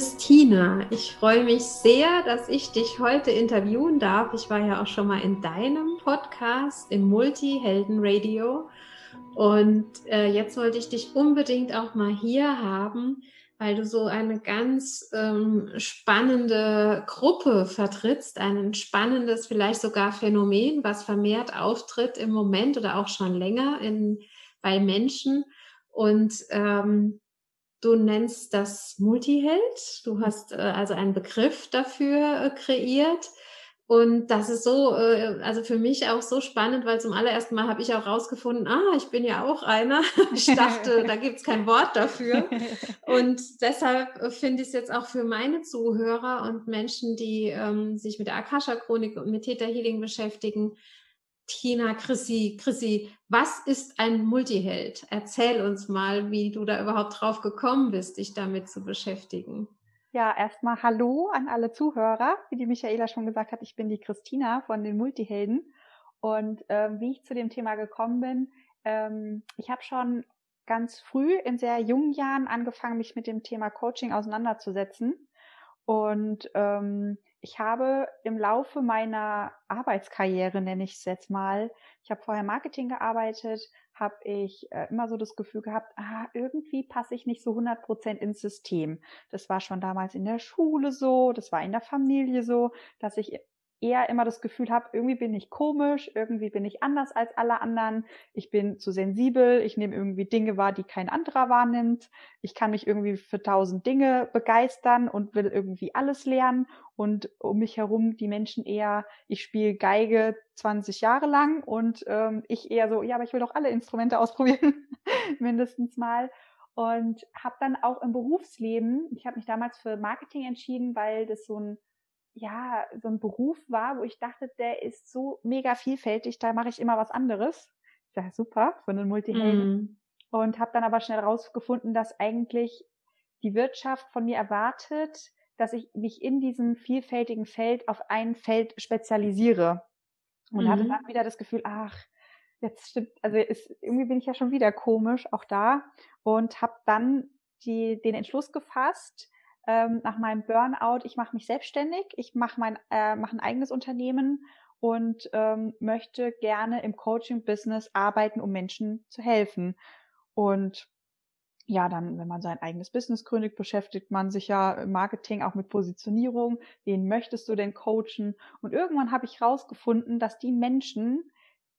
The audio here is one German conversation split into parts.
Christina, ich freue mich sehr, dass ich dich heute interviewen darf. Ich war ja auch schon mal in deinem Podcast im Multihelden Radio und äh, jetzt wollte ich dich unbedingt auch mal hier haben, weil du so eine ganz ähm, spannende Gruppe vertrittst, ein spannendes, vielleicht sogar Phänomen, was vermehrt auftritt im Moment oder auch schon länger in, bei Menschen. Und ähm, Du nennst das Multiheld. Du hast äh, also einen Begriff dafür äh, kreiert. Und das ist so, äh, also für mich auch so spannend, weil zum allerersten Mal habe ich auch rausgefunden, ah, ich bin ja auch einer. Ich dachte, da gibt es kein Wort dafür. Und deshalb äh, finde ich es jetzt auch für meine Zuhörer und Menschen, die ähm, sich mit der Akasha-Chronik und mit Theta Healing beschäftigen, Tina, Chrissy, Chrissy, was ist ein Multiheld? Erzähl uns mal, wie du da überhaupt drauf gekommen bist, dich damit zu beschäftigen. Ja, erstmal Hallo an alle Zuhörer. Wie die Michaela schon gesagt hat, ich bin die Christina von den Multihelden. Und ähm, wie ich zu dem Thema gekommen bin, ähm, ich habe schon ganz früh in sehr jungen Jahren angefangen, mich mit dem Thema Coaching auseinanderzusetzen. Und ähm, ich habe im Laufe meiner Arbeitskarriere, nenne ich es jetzt mal, ich habe vorher Marketing gearbeitet, habe ich äh, immer so das Gefühl gehabt, ah, irgendwie passe ich nicht so 100 Prozent ins System. Das war schon damals in der Schule so, das war in der Familie so, dass ich eher immer das Gefühl habe, irgendwie bin ich komisch, irgendwie bin ich anders als alle anderen, ich bin zu sensibel, ich nehme irgendwie Dinge wahr, die kein anderer wahrnimmt, ich kann mich irgendwie für tausend Dinge begeistern und will irgendwie alles lernen. Und um mich herum die Menschen eher, ich spiele Geige 20 Jahre lang und ähm, ich eher so, ja, aber ich will doch alle Instrumente ausprobieren, mindestens mal. Und habe dann auch im Berufsleben, ich habe mich damals für Marketing entschieden, weil das so ein ja, so ein Beruf war, wo ich dachte, der ist so mega vielfältig, da mache ich immer was anderes. Ja, super, für einen Multihelden. Mm. Und habe dann aber schnell rausgefunden, dass eigentlich die Wirtschaft von mir erwartet, dass ich mich in diesem vielfältigen Feld auf ein Feld spezialisiere. Und mm. hatte mhm. dann wieder das Gefühl, ach, jetzt stimmt, also ist, irgendwie bin ich ja schon wieder komisch, auch da. Und habe dann die, den Entschluss gefasst, ähm, nach meinem Burnout, ich mache mich selbstständig, ich mache mein äh, mach ein eigenes Unternehmen und ähm, möchte gerne im Coaching-Business arbeiten, um Menschen zu helfen. Und ja, dann, wenn man sein eigenes Business gründet, beschäftigt man sich ja im Marketing auch mit Positionierung. Wen möchtest du denn coachen? Und irgendwann habe ich rausgefunden, dass die Menschen,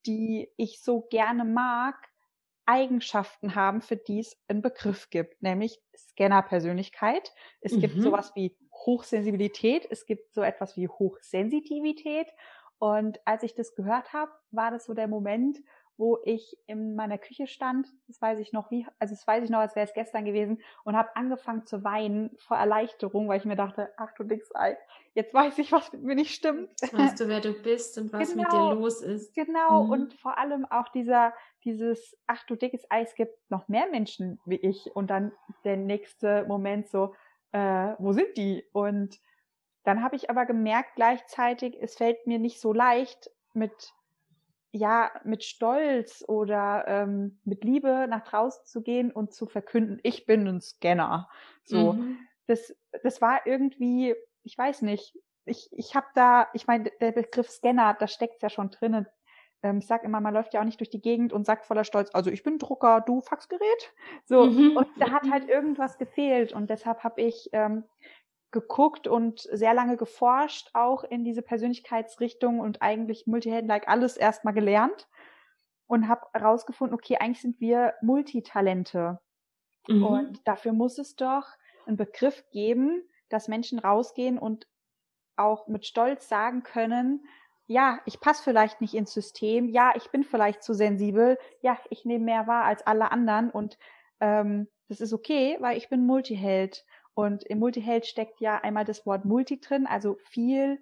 die ich so gerne mag, Eigenschaften haben, für die es einen Begriff gibt, nämlich Scanner-Persönlichkeit. Es mhm. gibt sowas wie Hochsensibilität, es gibt so etwas wie Hochsensitivität. Und als ich das gehört habe, war das so der Moment, wo ich in meiner Küche stand, das weiß ich noch wie, also das weiß ich noch, als wäre es gestern gewesen, und habe angefangen zu weinen vor Erleichterung, weil ich mir dachte, ach du dickes Ei, jetzt weiß ich, was mit mir nicht stimmt. Jetzt weißt du, wer du bist und was genau, mit dir genau, los ist. Genau, mhm. und vor allem auch dieser, dieses, ach du dickes Ei, es gibt noch mehr Menschen wie ich und dann der nächste Moment so, äh, wo sind die? Und dann habe ich aber gemerkt gleichzeitig, es fällt mir nicht so leicht, mit ja, mit Stolz oder ähm, mit Liebe nach draußen zu gehen und zu verkünden, ich bin ein Scanner. So, mhm. das, das war irgendwie, ich weiß nicht, ich, ich habe da, ich meine, der Begriff Scanner, da steckt's ja schon drinnen. Ähm, ich sag immer, man läuft ja auch nicht durch die Gegend und sagt voller Stolz, also ich bin Drucker, du Faxgerät. So, mhm. und da hat halt irgendwas gefehlt und deshalb habe ich ähm, geguckt und sehr lange geforscht, auch in diese Persönlichkeitsrichtung und eigentlich Multihelden-like alles erstmal gelernt und habe herausgefunden, okay, eigentlich sind wir Multitalente. Mhm. Und dafür muss es doch einen Begriff geben, dass Menschen rausgehen und auch mit Stolz sagen können, ja, ich passe vielleicht nicht ins System, ja, ich bin vielleicht zu sensibel, ja, ich nehme mehr wahr als alle anderen und ähm, das ist okay, weil ich bin Multiheld. Und im Multiheld steckt ja einmal das Wort Multi drin, also viel,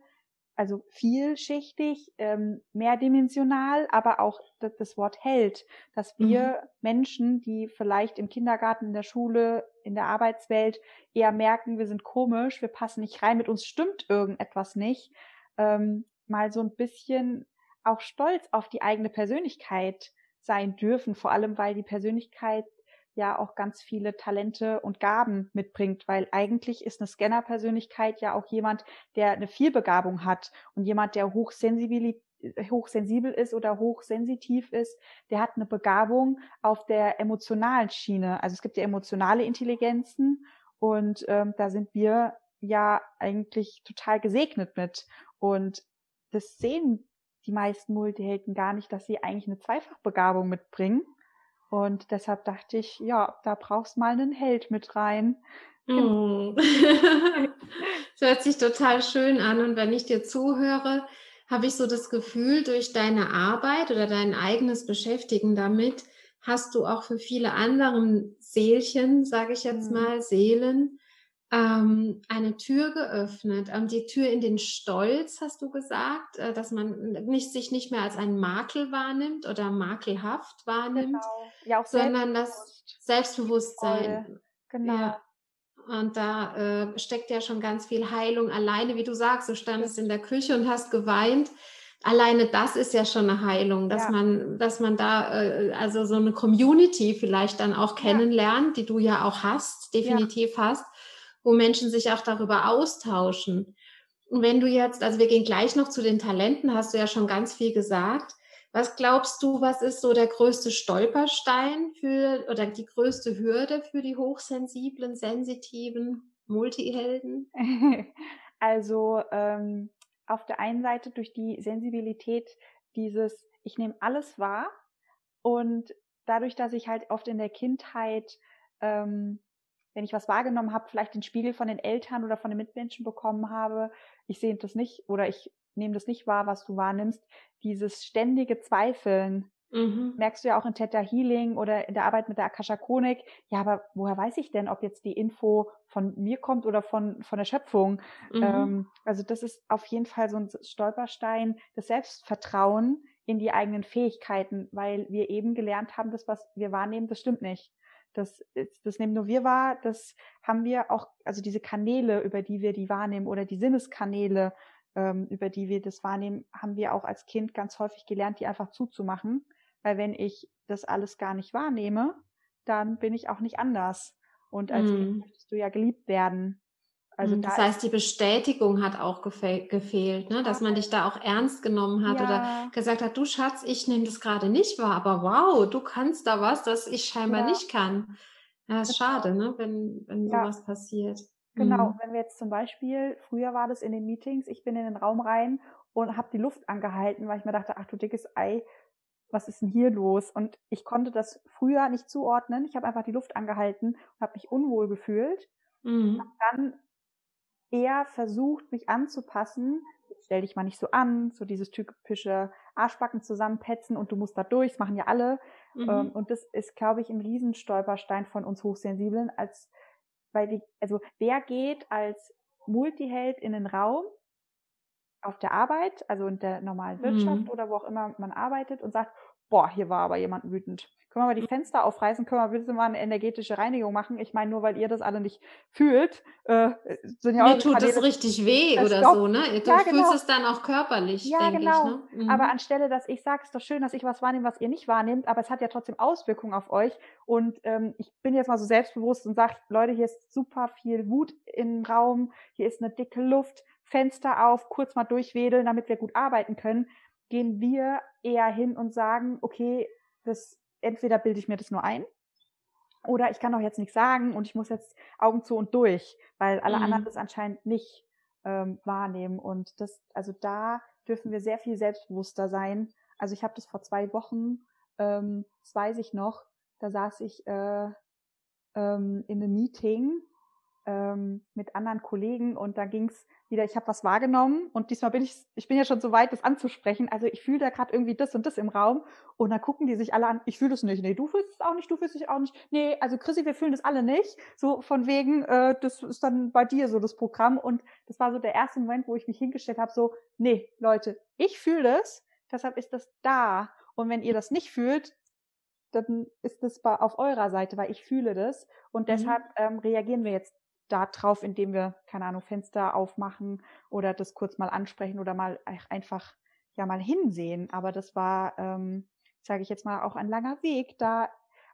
also vielschichtig, ähm, mehrdimensional, aber auch das, das Wort Held, dass wir mhm. Menschen, die vielleicht im Kindergarten, in der Schule, in der Arbeitswelt eher merken, wir sind komisch, wir passen nicht rein, mit uns stimmt irgendetwas nicht, ähm, mal so ein bisschen auch stolz auf die eigene Persönlichkeit sein dürfen, vor allem weil die Persönlichkeit ja auch ganz viele Talente und Gaben mitbringt, weil eigentlich ist eine Scanner-Persönlichkeit ja auch jemand, der eine Vielbegabung hat und jemand, der hochsensibel, hochsensibel ist oder hochsensitiv ist, der hat eine Begabung auf der emotionalen Schiene. Also es gibt ja emotionale Intelligenzen und ähm, da sind wir ja eigentlich total gesegnet mit. Und das sehen die meisten Multihelden gar nicht, dass sie eigentlich eine Zweifachbegabung mitbringen. Und deshalb dachte ich, ja, da brauchst mal einen Held mit rein. Mm. das hört sich total schön an. Und wenn ich dir zuhöre, habe ich so das Gefühl, durch deine Arbeit oder dein eigenes Beschäftigen damit, hast du auch für viele anderen Seelchen, sage ich jetzt mhm. mal, Seelen, ähm, eine Tür geöffnet. Ähm, die Tür in den Stolz, hast du gesagt, äh, dass man nicht, sich nicht mehr als einen Makel wahrnimmt oder makelhaft wahrnimmt, genau. ja, sondern das Selbstbewusstsein. Voll. Genau. Ja. Und da äh, steckt ja schon ganz viel Heilung alleine, wie du sagst, du standest in der Küche und hast geweint. Alleine das ist ja schon eine Heilung, dass ja. man, dass man da äh, also so eine Community vielleicht dann auch kennenlernt, ja. die du ja auch hast, definitiv hast wo Menschen sich auch darüber austauschen. Und wenn du jetzt, also wir gehen gleich noch zu den Talenten, hast du ja schon ganz viel gesagt. Was glaubst du, was ist so der größte Stolperstein für oder die größte Hürde für die hochsensiblen, sensitiven Multihelden? Also ähm, auf der einen Seite durch die Sensibilität dieses, ich nehme alles wahr und dadurch, dass ich halt oft in der Kindheit ähm, wenn ich was wahrgenommen habe, vielleicht den Spiegel von den Eltern oder von den Mitmenschen bekommen habe, ich sehe das nicht oder ich nehme das nicht wahr, was du wahrnimmst, dieses ständige Zweifeln. Mhm. Merkst du ja auch in Theta Healing oder in der Arbeit mit der Akasha Chronik. Ja, aber woher weiß ich denn, ob jetzt die Info von mir kommt oder von, von der Schöpfung? Mhm. Ähm, also das ist auf jeden Fall so ein Stolperstein, das Selbstvertrauen in die eigenen Fähigkeiten, weil wir eben gelernt haben, das, was wir wahrnehmen, das stimmt nicht. Das, das nehmen nur wir wahr, das haben wir auch, also diese Kanäle, über die wir die wahrnehmen oder die Sinneskanäle, ähm, über die wir das wahrnehmen, haben wir auch als Kind ganz häufig gelernt, die einfach zuzumachen. Weil wenn ich das alles gar nicht wahrnehme, dann bin ich auch nicht anders. Und als mm. Kind mhm. möchtest du ja geliebt werden. Also mhm, das da heißt, die Bestätigung hat auch gefehlt, ne? dass man dich da auch ernst genommen hat ja. oder gesagt hat, du Schatz, ich nehme das gerade nicht wahr, aber wow, du kannst da was, das ich scheinbar ja. nicht kann. Ja, ist genau. schade, ne? wenn, wenn ja. sowas passiert. Genau, mhm. wenn wir jetzt zum Beispiel, früher war das in den Meetings, ich bin in den Raum rein und habe die Luft angehalten, weil ich mir dachte, ach du dickes Ei, was ist denn hier los? Und ich konnte das früher nicht zuordnen. Ich habe einfach die Luft angehalten und habe mich unwohl gefühlt. Mhm. dann eher versucht, mich anzupassen. stell dich mal nicht so an, so dieses typische Arschbacken zusammenpetzen und du musst da durch, das machen ja alle. Mhm. Ähm, und das ist, glaube ich, ein Riesenstolperstein von uns Hochsensiblen, als, weil die, also wer geht als Multiheld in den Raum auf der Arbeit, also in der normalen Wirtschaft mhm. oder wo auch immer man arbeitet und sagt, boah, hier war aber jemand wütend. Können wir mal die Fenster aufreißen? Können wir bitte mal eine energetische Reinigung machen? Ich meine, nur weil ihr das alle nicht fühlt, äh, sind ja Mir tut Kanäle, das richtig weh oder doch, so, ne? Du ja, genau. fühlst es dann auch körperlich, ja, genau. ich. Ne? Mhm. Aber anstelle, dass ich sage, es ist doch schön, dass ich was wahrnehme, was ihr nicht wahrnehmt, aber es hat ja trotzdem Auswirkungen auf euch. Und ähm, ich bin jetzt mal so selbstbewusst und sage, Leute, hier ist super viel Wut im Raum, hier ist eine dicke Luft, Fenster auf, kurz mal durchwedeln, damit wir gut arbeiten können, gehen wir eher hin und sagen, okay, das entweder bilde ich mir das nur ein Oder ich kann doch jetzt nichts sagen und ich muss jetzt Augen zu und durch, weil alle mhm. anderen das anscheinend nicht ähm, wahrnehmen. Und das, also da dürfen wir sehr viel selbstbewusster sein. Also ich habe das vor zwei Wochen, ähm, das weiß ich noch, da saß ich äh, ähm, in einem Meeting ähm, mit anderen Kollegen und da ging es wieder, ich habe was wahrgenommen und diesmal bin ich, ich bin ja schon so weit, das anzusprechen. Also ich fühle da gerade irgendwie das und das im Raum und dann gucken die sich alle an, ich fühle das nicht, nee, du fühlst es auch nicht, du fühlst es auch nicht, nee, also Chrissy, wir fühlen das alle nicht. So von wegen, äh, das ist dann bei dir so das Programm und das war so der erste Moment, wo ich mich hingestellt habe, so, nee, Leute, ich fühle das, deshalb ist das da. Und wenn ihr das nicht fühlt, dann ist das auf eurer Seite, weil ich fühle das. Und mhm. deshalb ähm, reagieren wir jetzt darauf, indem wir, keine Ahnung, Fenster aufmachen oder das kurz mal ansprechen oder mal einfach ja mal hinsehen. Aber das war, ähm, sage ich jetzt mal, auch ein langer Weg, da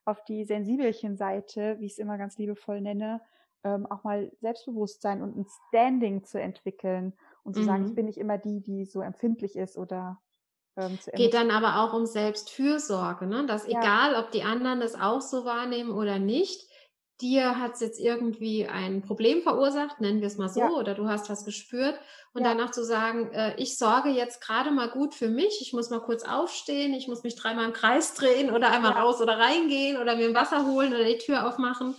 auf die sensibelchen Seite, wie ich es immer ganz liebevoll nenne, ähm, auch mal Selbstbewusstsein und ein Standing zu entwickeln und zu mhm. sagen, ich mhm. bin nicht immer die, die so empfindlich ist oder ähm, Geht dann aber auch um Selbstfürsorge, ne? dass ja. egal, ob die anderen das auch so wahrnehmen oder nicht, dir hat es jetzt irgendwie ein Problem verursacht, nennen wir es mal so, ja. oder du hast was gespürt und ja. danach zu sagen, äh, ich sorge jetzt gerade mal gut für mich, ich muss mal kurz aufstehen, ich muss mich dreimal im Kreis drehen oder einmal ja. raus oder reingehen oder mir ein Wasser holen oder die Tür aufmachen.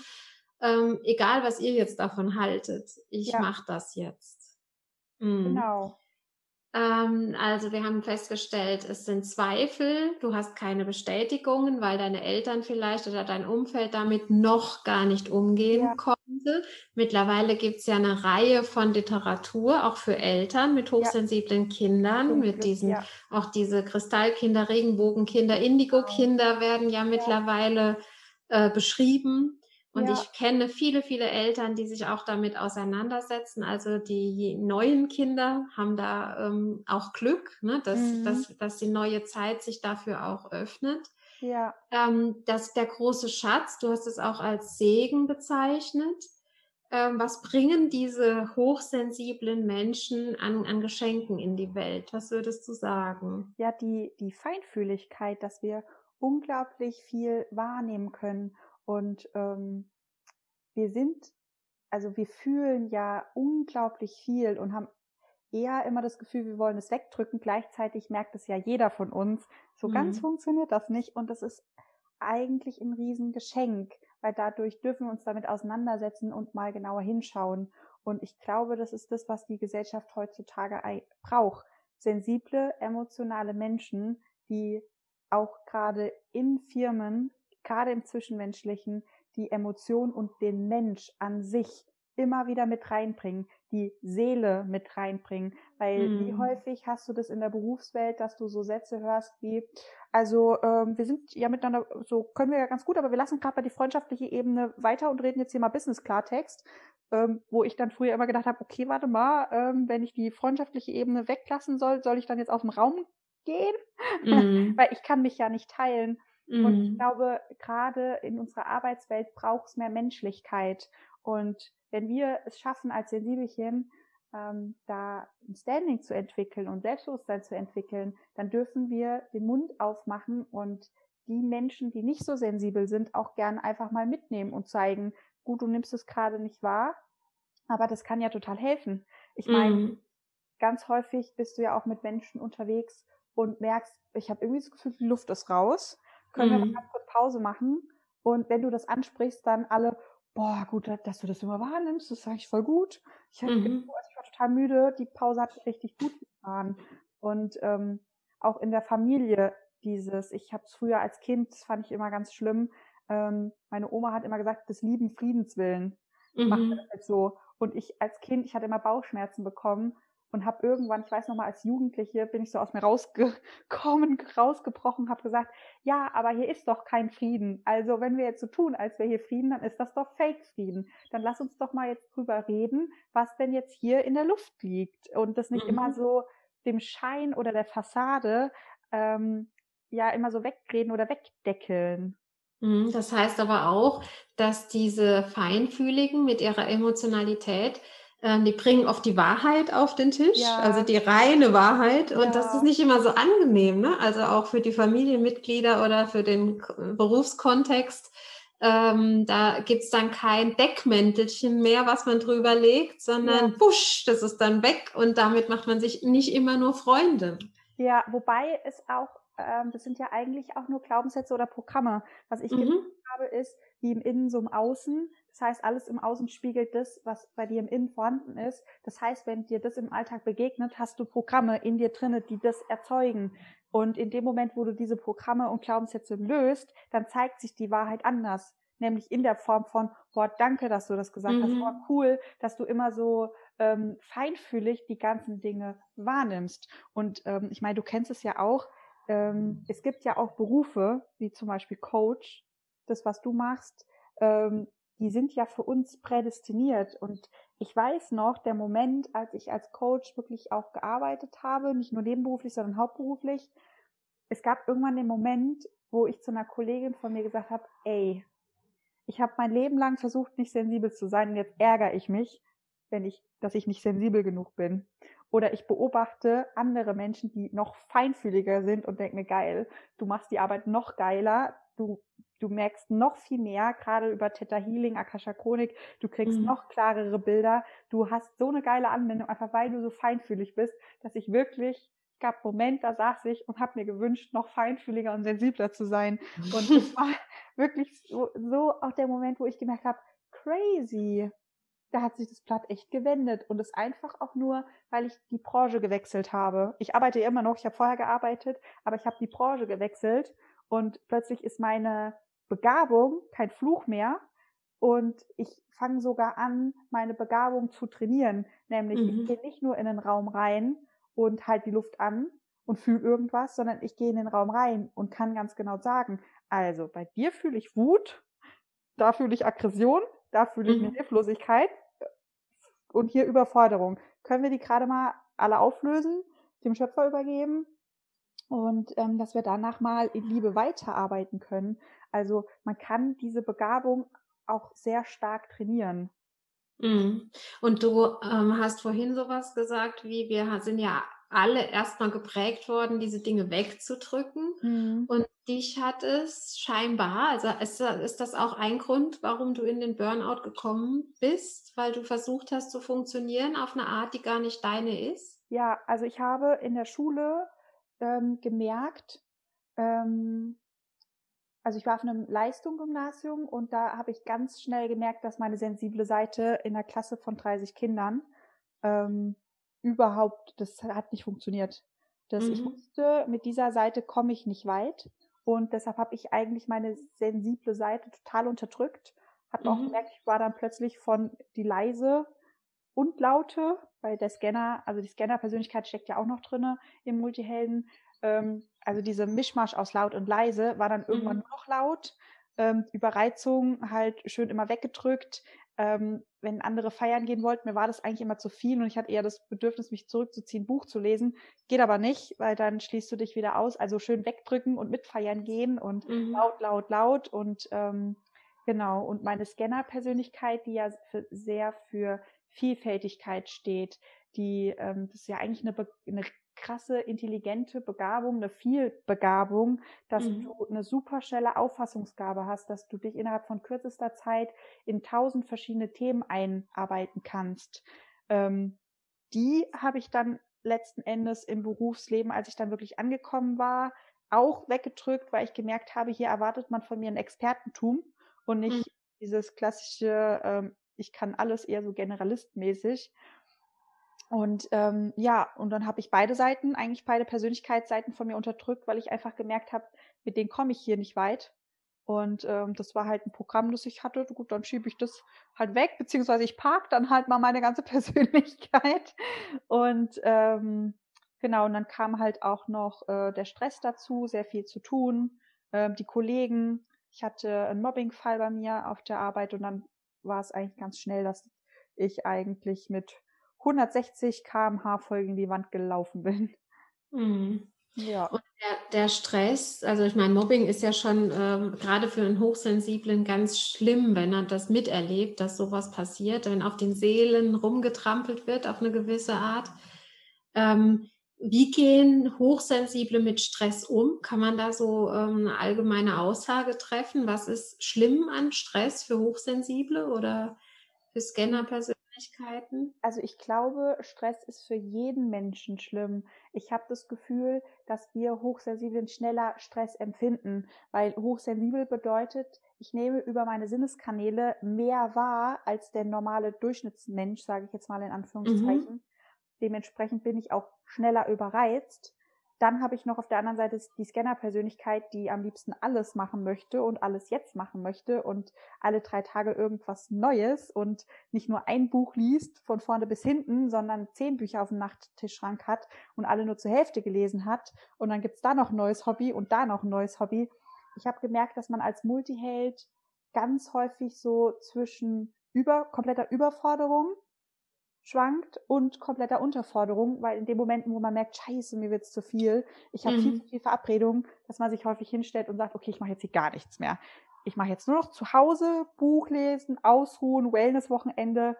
Ähm, egal, was ihr jetzt davon haltet, ich mache das jetzt. Mhm. Genau. Ähm, also wir haben festgestellt, es sind Zweifel, du hast keine Bestätigungen, weil deine Eltern vielleicht oder dein Umfeld damit noch gar nicht umgehen ja. konnte. Mittlerweile gibt es ja eine Reihe von Literatur, auch für Eltern mit hochsensiblen ja. Kindern, Dunkel, mit diesen, ja. auch diese Kristallkinder, Regenbogenkinder, Indigo-Kinder werden ja mittlerweile äh, beschrieben. Und ja. ich kenne viele, viele Eltern, die sich auch damit auseinandersetzen. Also die neuen Kinder haben da ähm, auch Glück, ne, dass, mhm. dass, dass die neue Zeit sich dafür auch öffnet. Ja. Ähm, dass der große Schatz, du hast es auch als Segen bezeichnet. Ähm, was bringen diese hochsensiblen Menschen an, an Geschenken in die Welt? Was würdest du sagen? Ja, die, die Feinfühligkeit, dass wir unglaublich viel wahrnehmen können und ähm, wir sind, also wir fühlen ja unglaublich viel und haben eher immer das Gefühl, wir wollen es wegdrücken. Gleichzeitig merkt es ja jeder von uns. So mhm. ganz funktioniert das nicht. Und das ist eigentlich ein Riesengeschenk, weil dadurch dürfen wir uns damit auseinandersetzen und mal genauer hinschauen. Und ich glaube, das ist das, was die Gesellschaft heutzutage braucht. Sensible, emotionale Menschen, die auch gerade in Firmen gerade im Zwischenmenschlichen, die Emotion und den Mensch an sich immer wieder mit reinbringen, die Seele mit reinbringen. Weil mhm. wie häufig hast du das in der Berufswelt, dass du so Sätze hörst wie, also ähm, wir sind ja miteinander, so können wir ja ganz gut, aber wir lassen gerade mal die freundschaftliche Ebene weiter und reden jetzt hier mal Business-Klartext. Ähm, wo ich dann früher immer gedacht habe, okay, warte mal, ähm, wenn ich die freundschaftliche Ebene weglassen soll, soll ich dann jetzt aus dem Raum gehen? Mhm. Weil ich kann mich ja nicht teilen. Mhm. Und ich mhm. glaube, gerade in unserer Arbeitswelt braucht es mehr Menschlichkeit. Und wenn wir es schaffen, als Sensibelchen ähm, da ein Standing zu entwickeln und Selbstbewusstsein zu entwickeln, dann dürfen wir den Mund aufmachen und die Menschen, die nicht so sensibel sind, auch gern einfach mal mitnehmen und zeigen, gut, du nimmst es gerade nicht wahr, aber das kann ja total helfen. Ich meine, mm. ganz häufig bist du ja auch mit Menschen unterwegs und merkst, ich habe irgendwie das Gefühl, die Luft ist raus können mhm. wir mal ganz kurz Pause machen. Und wenn du das ansprichst, dann alle, boah, gut, dass du das immer wahrnimmst, das sage ich voll gut. Ich, hab, mhm. also ich war total müde, die Pause hat richtig gut getan. Und ähm, auch in der Familie dieses, ich habe es früher als Kind, das fand ich immer ganz schlimm, ähm, meine Oma hat immer gesagt, des lieben Friedenswillen mhm. macht das jetzt so. Und ich als Kind, ich hatte immer Bauchschmerzen bekommen und habe irgendwann, ich weiß noch mal, als Jugendliche bin ich so aus mir rausgekommen, rausgebrochen, habe gesagt, ja, aber hier ist doch kein Frieden. Also wenn wir jetzt so tun, als wäre hier Frieden, dann ist das doch Fake-Frieden. Dann lass uns doch mal jetzt drüber reden, was denn jetzt hier in der Luft liegt und das nicht mhm. immer so dem Schein oder der Fassade ähm, ja immer so wegreden oder wegdeckeln. Mhm, das heißt aber auch, dass diese Feinfühligen mit ihrer Emotionalität die bringen oft die Wahrheit auf den Tisch, ja. also die reine Wahrheit. Und ja. das ist nicht immer so angenehm, ne? Also auch für die Familienmitglieder oder für den Berufskontext. ähm, da gibt es dann kein Deckmäntelchen mehr, was man drüber legt, sondern ja. busch, das ist dann weg und damit macht man sich nicht immer nur Freunde. Ja, wobei es auch, ähm, das sind ja eigentlich auch nur Glaubenssätze oder Programme. Was ich mhm. habe, ist, wie im Innen so im Außen. Das heißt, alles im Außen spiegelt das, was bei dir im Innen vorhanden ist. Das heißt, wenn dir das im Alltag begegnet, hast du Programme in dir drinne, die das erzeugen. Und in dem Moment, wo du diese Programme und Glaubenssätze löst, dann zeigt sich die Wahrheit anders. Nämlich in der Form von, boah, danke, dass du das gesagt mhm. hast. Boah, cool, dass du immer so ähm, feinfühlig die ganzen Dinge wahrnimmst. Und ähm, ich meine, du kennst es ja auch. Ähm, es gibt ja auch Berufe, wie zum Beispiel Coach, das, was du machst, ähm, die sind ja für uns prädestiniert. Und ich weiß noch, der Moment, als ich als Coach wirklich auch gearbeitet habe, nicht nur nebenberuflich, sondern hauptberuflich, es gab irgendwann den Moment, wo ich zu einer Kollegin von mir gesagt habe, ey, ich habe mein Leben lang versucht, nicht sensibel zu sein und jetzt ärgere ich mich, wenn ich, dass ich nicht sensibel genug bin. Oder ich beobachte andere Menschen, die noch feinfühliger sind und denke mir, geil, du machst die Arbeit noch geiler, du du merkst noch viel mehr, gerade über Theta Healing, Akasha Chronik, du kriegst mhm. noch klarere Bilder. Du hast so eine geile Anwendung, einfach weil du so feinfühlig bist, dass ich wirklich, es gab Moment, da saß ich und habe mir gewünscht, noch feinfühliger und sensibler zu sein. Und es war wirklich so, so auch der Moment, wo ich gemerkt habe, crazy. Da hat sich das Blatt echt gewendet und es einfach auch nur, weil ich die Branche gewechselt habe. Ich arbeite immer noch, ich habe vorher gearbeitet, aber ich habe die Branche gewechselt und plötzlich ist meine Begabung kein Fluch mehr. Und ich fange sogar an, meine Begabung zu trainieren. Nämlich, mhm. ich gehe nicht nur in den Raum rein und halt die Luft an und fühle irgendwas, sondern ich gehe in den Raum rein und kann ganz genau sagen, also bei dir fühle ich Wut, da fühle ich Aggression, da fühle ich mhm. Hilflosigkeit und hier Überforderung. Können wir die gerade mal alle auflösen, dem Schöpfer übergeben und ähm, dass wir danach mal in Liebe weiterarbeiten können. Also man kann diese Begabung auch sehr stark trainieren. Mhm. Und du ähm, hast vorhin sowas gesagt, wie wir sind ja alle erstmal geprägt worden, diese Dinge wegzudrücken. Mhm. Und dich hat es scheinbar, also ist, ist das auch ein Grund, warum du in den Burnout gekommen bist, weil du versucht hast zu funktionieren auf eine Art, die gar nicht deine ist? Ja, also ich habe in der Schule ähm, gemerkt, ähm, also ich war auf einem Leistungsgymnasium und da habe ich ganz schnell gemerkt, dass meine sensible Seite in einer Klasse von 30 Kindern ähm, überhaupt, das hat nicht funktioniert. Das, mhm. Ich wusste, mit dieser Seite komme ich nicht weit und deshalb habe ich eigentlich meine sensible Seite total unterdrückt. Habe mhm. auch gemerkt, ich war dann plötzlich von die leise und laute, weil der Scanner, also die Scanner-Persönlichkeit steckt ja auch noch drinne im Multihelden. Ähm, also diese Mischmasch aus laut und leise war dann irgendwann mhm. nur noch laut. Ähm, Überreizung halt schön immer weggedrückt. Ähm, wenn andere feiern gehen wollten, mir war das eigentlich immer zu viel und ich hatte eher das Bedürfnis, mich zurückzuziehen, Buch zu lesen. Geht aber nicht, weil dann schließt du dich wieder aus. Also schön wegdrücken und mitfeiern gehen und mhm. laut, laut, laut und ähm, genau. Und meine Scanner-Persönlichkeit, die ja für, sehr für Vielfältigkeit steht, die, ähm, das ist ja eigentlich eine, eine krasse, intelligente Begabung, eine Vielbegabung, dass mhm. du eine super schnelle Auffassungsgabe hast, dass du dich innerhalb von kürzester Zeit in tausend verschiedene Themen einarbeiten kannst. Ähm, die habe ich dann letzten Endes im Berufsleben, als ich dann wirklich angekommen war, auch weggedrückt, weil ich gemerkt habe, hier erwartet man von mir ein Expertentum und nicht mhm. dieses klassische, ähm, ich kann alles eher so generalistmäßig. Und ähm, ja, und dann habe ich beide Seiten, eigentlich beide Persönlichkeitsseiten von mir unterdrückt, weil ich einfach gemerkt habe, mit denen komme ich hier nicht weit. Und ähm, das war halt ein Programm, das ich hatte. Gut, dann schiebe ich das halt weg, beziehungsweise ich park dann halt mal meine ganze Persönlichkeit. Und ähm, genau, und dann kam halt auch noch äh, der Stress dazu, sehr viel zu tun, äh, die Kollegen. Ich hatte einen Mobbingfall bei mir auf der Arbeit und dann war es eigentlich ganz schnell, dass ich eigentlich mit 160 km/h voll in die Wand gelaufen bin. Mhm. Ja. Und der, der, Stress, also ich meine, Mobbing ist ja schon ähm, gerade für einen Hochsensiblen ganz schlimm, wenn er das miterlebt, dass sowas passiert, wenn auf den Seelen rumgetrampelt wird auf eine gewisse Art. Ähm, wie gehen Hochsensible mit Stress um? Kann man da so ähm, eine allgemeine Aussage treffen? Was ist schlimm an Stress für Hochsensible oder für Scannerpersönlichkeiten? Also ich glaube, Stress ist für jeden Menschen schlimm. Ich habe das Gefühl, dass wir Hochsensiblen schneller Stress empfinden, weil hochsensibel bedeutet, ich nehme über meine Sinneskanäle mehr wahr als der normale Durchschnittsmensch, sage ich jetzt mal in Anführungszeichen. Mhm. Dementsprechend bin ich auch schneller überreizt. Dann habe ich noch auf der anderen Seite die Scanner-Persönlichkeit, die am liebsten alles machen möchte und alles jetzt machen möchte und alle drei Tage irgendwas Neues und nicht nur ein Buch liest von vorne bis hinten, sondern zehn Bücher auf dem Nachttischschrank hat und alle nur zur Hälfte gelesen hat. Und dann gibt's da noch ein neues Hobby und da noch ein neues Hobby. Ich habe gemerkt, dass man als Multiheld ganz häufig so zwischen über, kompletter Überforderung schwankt und kompletter Unterforderung, weil in dem Momenten, wo man merkt, scheiße, mir wird's zu viel, ich habe mhm. viel zu viel Verabredung, dass man sich häufig hinstellt und sagt, okay, ich mache jetzt hier gar nichts mehr. Ich mache jetzt nur noch zu Hause Buch lesen, ausruhen, Wellness-Wochenende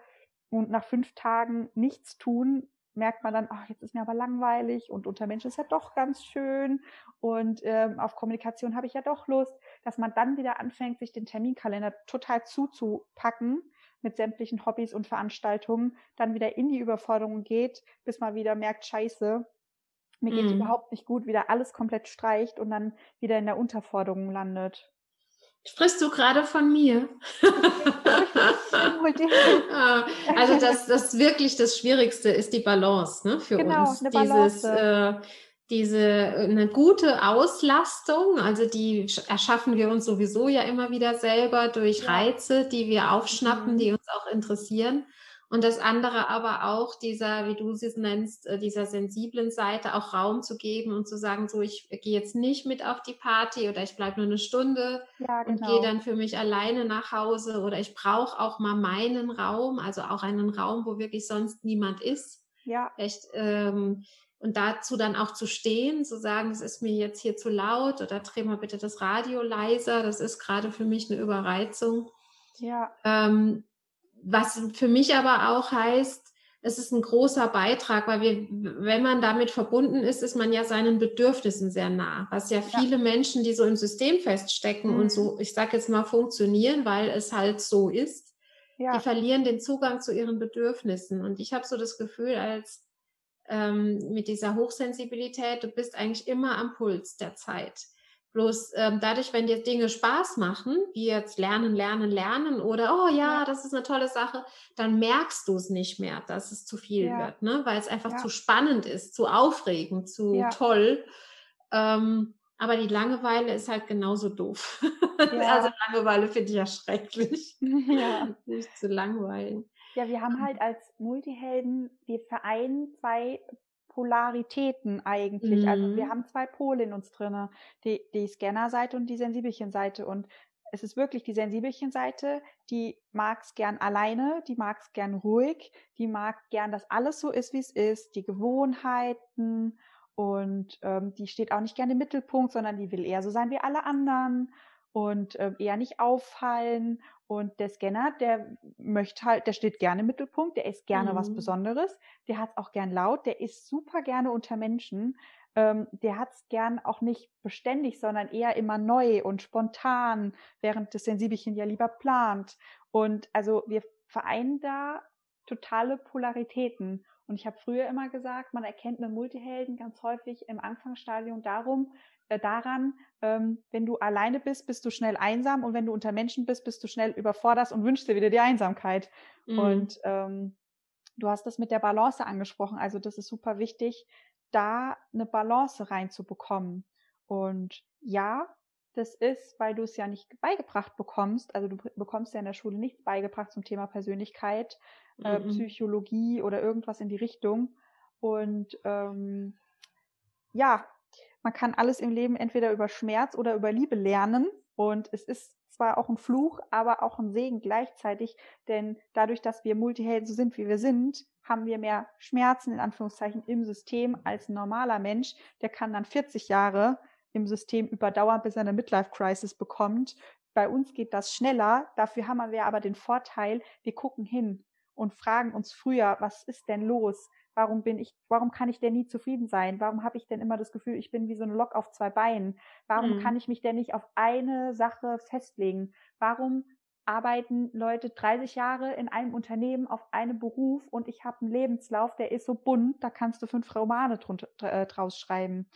und nach fünf Tagen nichts tun, merkt man dann, ach, jetzt ist mir aber langweilig und unter Menschen ist ja doch ganz schön und ähm, auf Kommunikation habe ich ja doch Lust, dass man dann wieder anfängt, sich den Terminkalender total zuzupacken mit sämtlichen Hobbys und Veranstaltungen dann wieder in die Überforderung geht, bis man wieder merkt, scheiße, mir geht mm. überhaupt nicht gut, wieder alles komplett streicht und dann wieder in der Unterforderung landet. Sprichst du gerade von mir? Also das, das wirklich das Schwierigste ist die Balance ne, für genau, uns. Eine Balance. Dieses, äh, diese eine gute Auslastung, also die erschaffen wir uns sowieso ja immer wieder selber durch. Reize, die wir aufschnappen, mhm. die uns auch interessieren. Und das andere aber auch dieser, wie du sie nennst, äh, dieser sensiblen Seite auch Raum zu geben und zu sagen, so ich gehe jetzt nicht mit auf die Party oder ich bleibe nur eine Stunde ja, genau. und gehe dann für mich alleine nach Hause oder ich brauche auch mal meinen Raum, also auch einen Raum, wo wirklich sonst niemand ist. Ja. Echt, ähm, und dazu dann auch zu stehen, zu sagen, es ist mir jetzt hier zu laut oder dreh mal bitte das Radio leiser, das ist gerade für mich eine Überreizung. Ja. Ähm, was für mich aber auch heißt, es ist ein großer Beitrag, weil wir, wenn man damit verbunden ist, ist man ja seinen Bedürfnissen sehr nah. Was ja viele ja. Menschen, die so im System feststecken mhm. und so, ich sage jetzt mal, funktionieren, weil es halt so ist, ja. die verlieren den Zugang zu ihren Bedürfnissen. Und ich habe so das Gefühl, als ähm, mit dieser Hochsensibilität, du bist eigentlich immer am Puls der Zeit. Bloß ähm, dadurch, wenn dir Dinge Spaß machen, wie jetzt lernen, lernen, lernen oder oh ja, das ist eine tolle Sache, dann merkst du es nicht mehr, dass es zu viel ja. wird, ne? weil es einfach ja. zu spannend ist, zu aufregend, zu toll. Ähm, aber die Langeweile ist halt genauso doof. also Langeweile finde ich ja schrecklich. Ja. Nicht zu langweilen. Ja, wir haben halt als Multihelden, wir vereinen zwei Polaritäten eigentlich. Mhm. Also wir mhm. haben zwei Pole in uns drinne, die, die Scanner-Seite und die Sensibelchen-Seite. Und es ist wirklich die Sensibelchen-Seite, die mag es gern alleine, die mag es gern ruhig, die mag gern, dass alles so ist, wie es ist, die Gewohnheiten und ähm, die steht auch nicht gerne im Mittelpunkt, sondern die will eher so sein wie alle anderen und äh, eher nicht auffallen und der Scanner, der möchte halt, der steht gerne im Mittelpunkt, der ist gerne mhm. was Besonderes, der hat es auch gern laut, der ist super gerne unter Menschen, ähm, der hat es gern auch nicht beständig, sondern eher immer neu und spontan, während das Sensibelchen ja lieber plant. Und also wir vereinen da totale Polaritäten. Und ich habe früher immer gesagt, man erkennt einen Multihelden ganz häufig im Anfangsstadium darum, äh, daran, ähm, wenn du alleine bist, bist du schnell einsam und wenn du unter Menschen bist, bist du schnell überforderst und wünschst dir wieder die Einsamkeit. Mhm. Und ähm, du hast das mit der Balance angesprochen. Also das ist super wichtig, da eine Balance reinzubekommen. Und ja, das ist, weil du es ja nicht beigebracht bekommst, also du bekommst ja in der Schule nichts beigebracht zum Thema Persönlichkeit, äh, mhm. Psychologie oder irgendwas in die Richtung. Und ähm, ja, man kann alles im Leben entweder über Schmerz oder über Liebe lernen. Und es ist zwar auch ein Fluch, aber auch ein Segen gleichzeitig, denn dadurch, dass wir Multihelden so sind, wie wir sind, haben wir mehr Schmerzen in Anführungszeichen im System als ein normaler Mensch. Der kann dann 40 Jahre im System überdauern, bis er eine Midlife-Crisis bekommt. Bei uns geht das schneller. Dafür haben wir aber den Vorteil, wir gucken hin und fragen uns früher, was ist denn los? Warum bin ich, warum kann ich denn nie zufrieden sein? Warum habe ich denn immer das Gefühl, ich bin wie so eine Lok auf zwei Beinen? Warum mhm. kann ich mich denn nicht auf eine Sache festlegen? Warum arbeiten Leute 30 Jahre in einem Unternehmen auf einem Beruf und ich habe einen Lebenslauf, der ist so bunt, da kannst du fünf Romane drunter, äh, draus schreiben.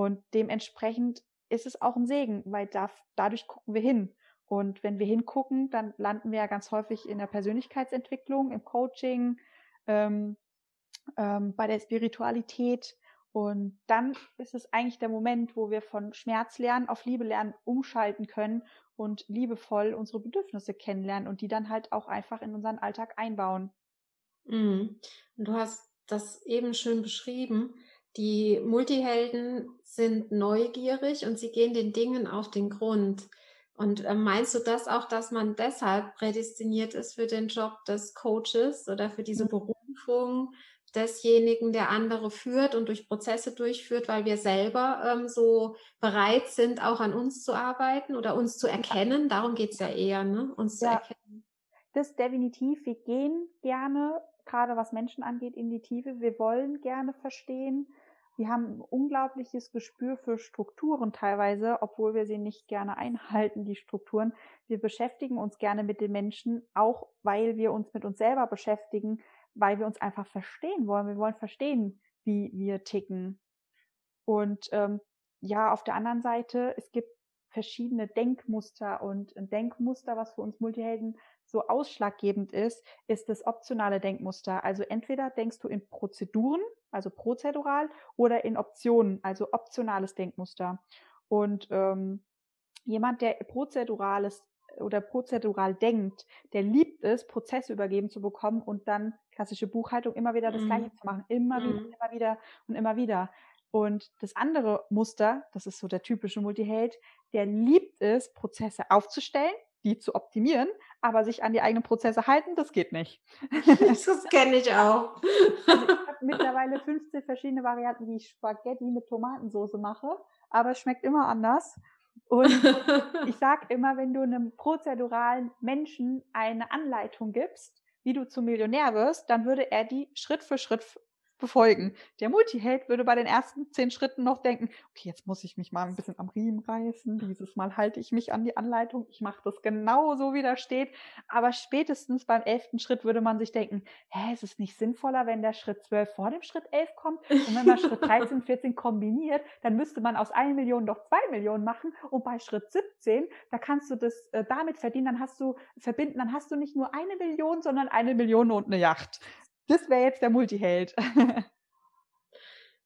Und dementsprechend ist es auch ein Segen, weil da, dadurch gucken wir hin. Und wenn wir hingucken, dann landen wir ja ganz häufig in der Persönlichkeitsentwicklung, im Coaching, ähm, ähm, bei der Spiritualität. Und dann ist es eigentlich der Moment, wo wir von Schmerz lernen auf Liebe lernen umschalten können und liebevoll unsere Bedürfnisse kennenlernen und die dann halt auch einfach in unseren Alltag einbauen. Mhm. Und du hast das eben schön beschrieben. Die Multihelden sind neugierig und sie gehen den Dingen auf den Grund. Und äh, meinst du das auch, dass man deshalb prädestiniert ist für den Job des Coaches oder für diese mhm. Berufung desjenigen, der andere führt und durch Prozesse durchführt, weil wir selber ähm, so bereit sind, auch an uns zu arbeiten oder uns zu erkennen. Darum geht es ja eher, ne? uns ja, zu erkennen. Das definitiv. Wir gehen gerne, gerade was Menschen angeht, in die Tiefe. Wir wollen gerne verstehen. Wir haben ein unglaubliches Gespür für Strukturen teilweise, obwohl wir sie nicht gerne einhalten, die Strukturen. Wir beschäftigen uns gerne mit den Menschen, auch weil wir uns mit uns selber beschäftigen weil wir uns einfach verstehen wollen. Wir wollen verstehen, wie wir ticken. Und ähm, ja, auf der anderen Seite, es gibt verschiedene Denkmuster und ein Denkmuster, was für uns Multihelden so ausschlaggebend ist, ist das optionale Denkmuster. Also entweder denkst du in Prozeduren, also prozedural, oder in Optionen, also optionales Denkmuster. Und ähm, jemand, der prozedurales oder prozedural denkt, der liebt es, Prozesse übergeben zu bekommen und dann klassische Buchhaltung immer wieder das mhm. Gleiche zu machen. Immer mhm. wieder, immer wieder und immer wieder. Und das andere Muster, das ist so der typische Multiheld, der liebt es, Prozesse aufzustellen, die zu optimieren, aber sich an die eigenen Prozesse halten, das geht nicht. Das kenne ich auch. Also ich habe mittlerweile 15 verschiedene Varianten, wie ich Spaghetti mit Tomatensauce mache, aber es schmeckt immer anders. Und ich sage immer, wenn du einem prozeduralen Menschen eine Anleitung gibst, wie du zum Millionär wirst, dann würde er die Schritt für Schritt befolgen. Der Multiheld würde bei den ersten zehn Schritten noch denken, okay, jetzt muss ich mich mal ein bisschen am Riemen reißen, dieses Mal halte ich mich an die Anleitung, ich mache das genau so, wie da steht. Aber spätestens beim elften Schritt würde man sich denken, hä, ist es nicht sinnvoller, wenn der Schritt zwölf vor dem Schritt elf kommt? Und wenn man Schritt 13, 14 kombiniert, dann müsste man aus einer Million doch zwei Millionen machen. Und bei Schritt 17, da kannst du das äh, damit verdienen, dann hast du verbinden, dann hast du nicht nur eine Million, sondern eine Million und eine Yacht. Das wäre jetzt der Multiheld.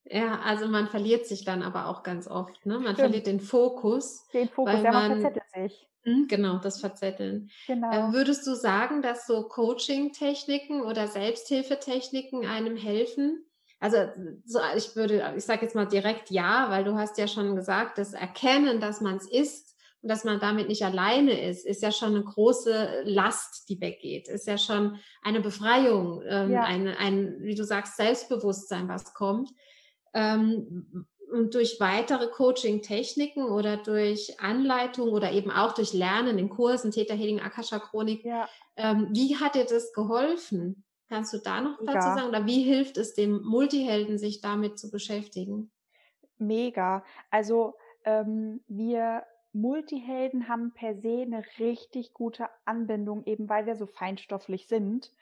Ja, also man verliert sich dann aber auch ganz oft. Ne? Man Stimmt. verliert den Fokus. Den Fokus, ja, man, verzettelt sich. Hm, genau, das Verzetteln. Genau. Äh, würdest du sagen, dass so Coaching-Techniken oder Selbsthilfetechniken einem helfen? Also so, ich würde, ich sage jetzt mal direkt ja, weil du hast ja schon gesagt, das Erkennen, dass man es ist, und dass man damit nicht alleine ist, ist ja schon eine große Last, die weggeht. Ist ja schon eine Befreiung, ähm, ja. eine, ein, wie du sagst, Selbstbewusstsein, was kommt. Ähm, und durch weitere Coaching-Techniken oder durch Anleitung oder eben auch durch Lernen in Kursen, Theta Healing, Akasha Chronik, ja. ähm, wie hat dir das geholfen? Kannst du da noch dazu sagen? Oder wie hilft es dem Multihelden, sich damit zu beschäftigen? Mega. Also ähm, wir Multihelden haben per se eine richtig gute Anbindung, eben weil wir so feinstofflich sind.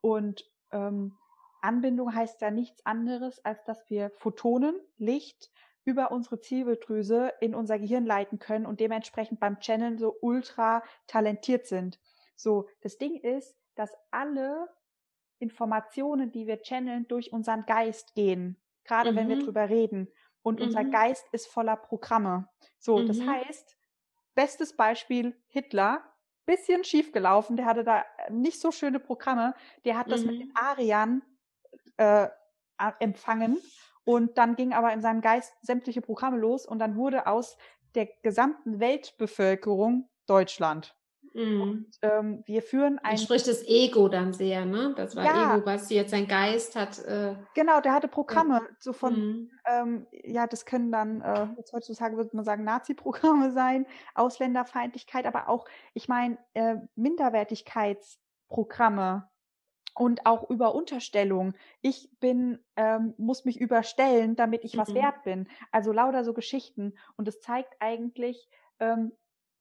Und ähm, Anbindung heißt ja nichts anderes, als dass wir Photonen, Licht, über unsere Zirbeldrüse in unser Gehirn leiten können und dementsprechend beim Channeln so ultra talentiert sind. So, das Ding ist, dass alle Informationen, die wir channeln, durch unseren Geist gehen. Gerade mhm. wenn wir mhm. drüber reden. Und mhm. unser Geist ist voller Programme. So, mhm. das heißt, Bestes Beispiel Hitler, bisschen schief gelaufen, der hatte da äh, nicht so schöne Programme, der hat das mhm. mit den Ariern äh, empfangen und dann ging aber in seinem Geist sämtliche Programme los und dann wurde aus der gesamten Weltbevölkerung Deutschland. Mhm. Und, ähm, wir führen ein. spricht das Ego dann sehr, ne? Das war ja. Ego basiert, sein Geist hat. Äh, genau, der hatte Programme, ja. so von, mhm. ähm, ja, das können dann, äh, jetzt heutzutage würde man sagen, Nazi-Programme sein, Ausländerfeindlichkeit, aber auch, ich meine, äh, Minderwertigkeitsprogramme. und auch über Unterstellung. Ich bin, ähm, muss mich überstellen, damit ich mhm. was wert bin. Also lauter so Geschichten. Und es zeigt eigentlich, ähm,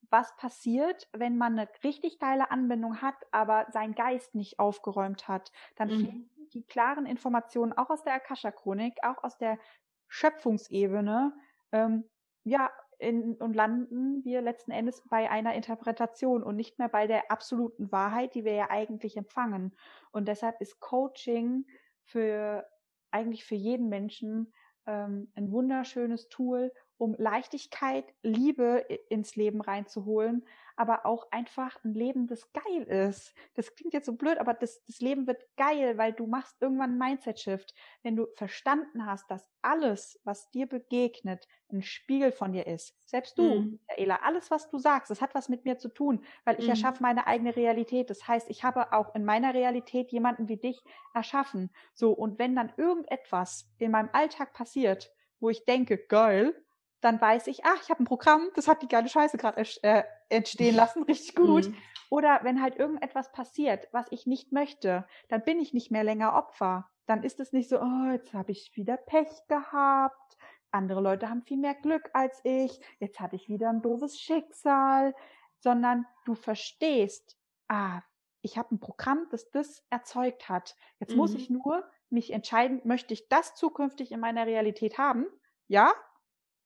was passiert, wenn man eine richtig geile Anbindung hat, aber sein Geist nicht aufgeräumt hat. Dann mhm. fehlen die klaren Informationen auch aus der Akasha-Chronik, auch aus der Schöpfungsebene, ähm, ja, in, und landen wir letzten Endes bei einer Interpretation und nicht mehr bei der absoluten Wahrheit, die wir ja eigentlich empfangen. Und deshalb ist Coaching für eigentlich für jeden Menschen ähm, ein wunderschönes Tool, um Leichtigkeit, Liebe ins Leben reinzuholen, aber auch einfach ein Leben, das geil ist. Das klingt jetzt so blöd, aber das, das Leben wird geil, weil du machst irgendwann einen Mindset-Shift. Wenn du verstanden hast, dass alles, was dir begegnet, ein Spiegel von dir ist. Selbst du, mhm. Michaela, alles, was du sagst, das hat was mit mir zu tun, weil ich mhm. erschaffe meine eigene Realität. Das heißt, ich habe auch in meiner Realität jemanden wie dich erschaffen. So, und wenn dann irgendetwas in meinem Alltag passiert, wo ich denke, geil, dann weiß ich, ach, ich habe ein Programm, das hat die geile Scheiße gerade äh, entstehen lassen, richtig gut. Mhm. Oder wenn halt irgendetwas passiert, was ich nicht möchte, dann bin ich nicht mehr länger Opfer. Dann ist es nicht so, oh, jetzt habe ich wieder Pech gehabt. Andere Leute haben viel mehr Glück als ich. Jetzt hatte ich wieder ein doofes Schicksal. Sondern du verstehst, ah, ich habe ein Programm, das das erzeugt hat. Jetzt mhm. muss ich nur mich entscheiden, möchte ich das zukünftig in meiner Realität haben? Ja,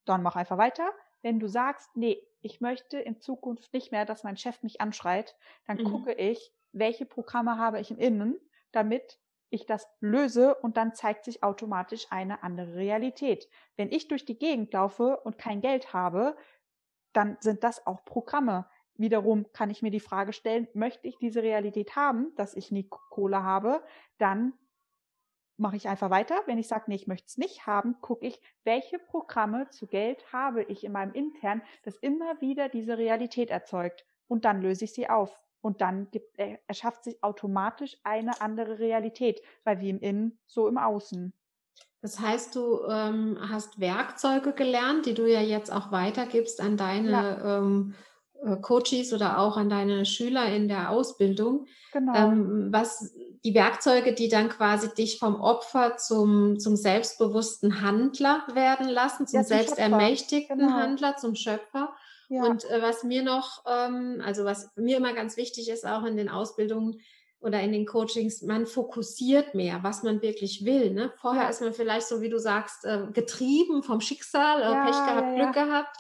dann mach einfach weiter. Wenn du sagst, nee, ich möchte in Zukunft nicht mehr, dass mein Chef mich anschreit, dann mhm. gucke ich, welche Programme habe ich im Innen, damit ich das löse und dann zeigt sich automatisch eine andere Realität. Wenn ich durch die Gegend laufe und kein Geld habe, dann sind das auch Programme. Wiederum kann ich mir die Frage stellen, möchte ich diese Realität haben, dass ich nie Kohle habe, dann mache ich einfach weiter. Wenn ich sage, nee, ich möchte es nicht haben, gucke ich, welche Programme zu Geld habe ich in meinem Intern, das immer wieder diese Realität erzeugt. Und dann löse ich sie auf. Und dann gibt, äh, erschafft sich automatisch eine andere Realität, weil wie im Innen, so im Außen. Das heißt, du ähm, hast Werkzeuge gelernt, die du ja jetzt auch weitergibst an deine ja. ähm, äh, Coaches oder auch an deine Schüler in der Ausbildung. Genau. Ähm, was die Werkzeuge, die dann quasi dich vom Opfer zum, zum selbstbewussten Handler werden lassen, zum, ja, zum selbstermächtigten genau. Handler, zum Schöpfer. Ja. Und äh, was mir noch, ähm, also was mir immer ganz wichtig ist, auch in den Ausbildungen oder in den Coachings, man fokussiert mehr, was man wirklich will. Ne? Vorher ja. ist man vielleicht so, wie du sagst, äh, getrieben vom Schicksal, äh, Pech gehabt, Glück gehabt.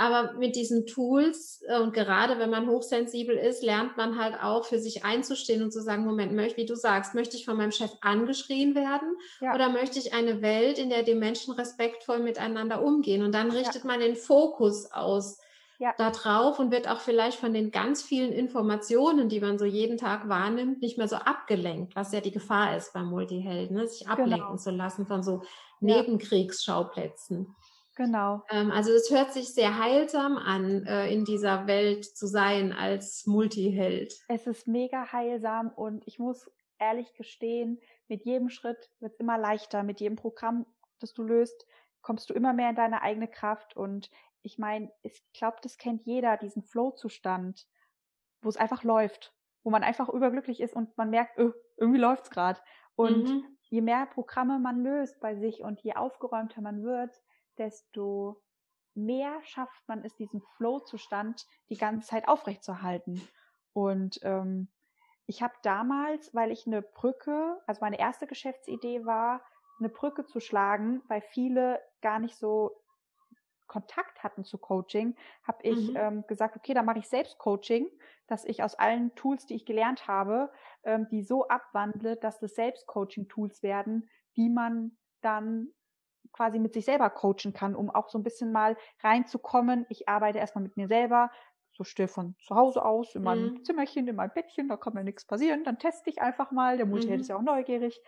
Aber mit diesen Tools äh, und gerade wenn man hochsensibel ist, lernt man halt auch für sich einzustehen und zu sagen, Moment, möchte, wie du sagst, möchte ich von meinem Chef angeschrien werden ja. oder möchte ich eine Welt, in der die Menschen respektvoll miteinander umgehen? Und dann richtet ja. man den Fokus aus ja. da drauf und wird auch vielleicht von den ganz vielen Informationen, die man so jeden Tag wahrnimmt, nicht mehr so abgelenkt, was ja die Gefahr ist beim Multihelden, ne? sich ablenken genau. zu lassen von so Nebenkriegsschauplätzen. Genau. Ähm, also es hört sich sehr heilsam an, äh, in dieser Welt zu sein als Multiheld. Es ist mega heilsam und ich muss ehrlich gestehen, mit jedem Schritt wird es immer leichter. Mit jedem Programm, das du löst, kommst du immer mehr in deine eigene Kraft. Und ich meine, ich glaube, das kennt jeder, diesen Flow-Zustand, wo es einfach läuft, wo man einfach überglücklich ist und man merkt, öh, irgendwie läuft's gerade. Und mhm. je mehr Programme man löst bei sich und je aufgeräumter man wird, desto mehr schafft man es, diesen Flow-Zustand die ganze Zeit aufrechtzuerhalten. Und ähm, ich habe damals, weil ich eine Brücke, also meine erste Geschäftsidee war, eine Brücke zu schlagen, weil viele gar nicht so Kontakt hatten zu Coaching, habe ich mhm. ähm, gesagt, okay, dann mache ich selbst Coaching, dass ich aus allen Tools, die ich gelernt habe, ähm, die so abwandle, dass das selbst Coaching-Tools werden, die man dann quasi mit sich selber coachen kann, um auch so ein bisschen mal reinzukommen. Ich arbeite erstmal mit mir selber, so still von zu Hause aus, in meinem mhm. Zimmerchen, in meinem Bettchen, da kann mir nichts passieren. Dann teste ich einfach mal. Der Multiheld mhm. ist ja auch neugierig.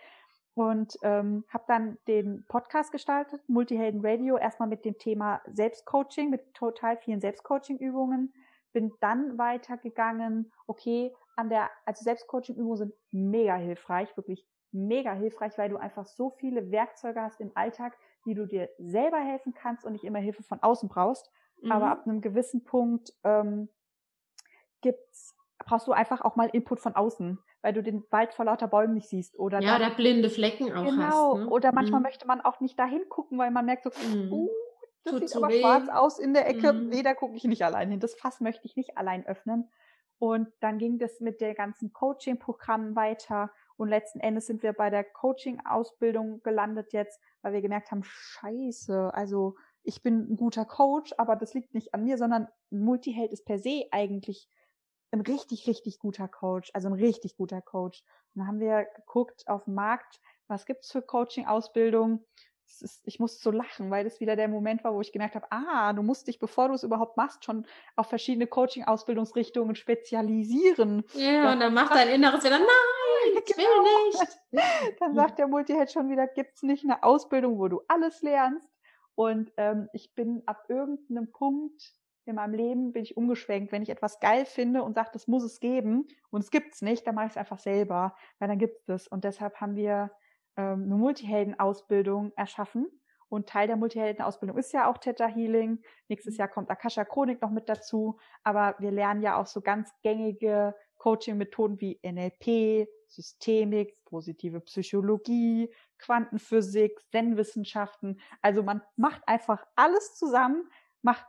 Und ähm, habe dann den Podcast gestaltet, Multihelden Radio, erstmal mit dem Thema Selbstcoaching, mit total vielen Selbstcoaching-Übungen. Bin dann weitergegangen, okay, an der, also Selbstcoaching-Übungen sind mega hilfreich, wirklich mega hilfreich, weil du einfach so viele Werkzeuge hast im Alltag, wie du dir selber helfen kannst und nicht immer Hilfe von außen brauchst. Mhm. Aber ab einem gewissen Punkt ähm, gibt's, brauchst du einfach auch mal Input von außen, weil du den Wald vor lauter Bäumen nicht siehst. Oder ja, da blinde Flecken auch genau. hast. Ne? Oder manchmal mhm. möchte man auch nicht dahin gucken, weil man merkt so, mhm. uh, das Tut sieht aber weh. schwarz aus in der Ecke. Mhm. Nee, da gucke ich nicht allein hin. Das Fass möchte ich nicht allein öffnen. Und dann ging das mit der ganzen Coaching-Programmen weiter. Und letzten Endes sind wir bei der Coaching-Ausbildung gelandet jetzt, weil wir gemerkt haben, scheiße, also ich bin ein guter Coach, aber das liegt nicht an mir, sondern ein Multiheld ist per se eigentlich ein richtig, richtig guter Coach, also ein richtig guter Coach. Und dann haben wir geguckt auf dem Markt, was gibt's für Coaching-Ausbildung ich musste so lachen, weil das wieder der Moment war, wo ich gemerkt habe, ah, du musst dich, bevor du es überhaupt machst, schon auf verschiedene Coaching-Ausbildungsrichtungen spezialisieren. Ja, und dann macht dein Inneres wieder, nein, ich genau. will nicht. Dann sagt der Multiheld schon wieder, gibt's nicht eine Ausbildung, wo du alles lernst. Und ähm, ich bin ab irgendeinem Punkt in meinem Leben bin ich umgeschwenkt. Wenn ich etwas geil finde und sage, das muss es geben und es gibt's nicht, dann mache ich es einfach selber, weil dann gibt's das. Und deshalb haben wir ähm, eine Multihelden-Ausbildung erschaffen. Und Teil der Multihelden-Ausbildung ist ja auch Theta Healing. Nächstes Jahr kommt Akasha Chronik noch mit dazu. Aber wir lernen ja auch so ganz gängige Coaching-Methoden wie NLP, Systemik, positive Psychologie, Quantenphysik, Zen-Wissenschaften. Also man macht einfach alles zusammen, macht,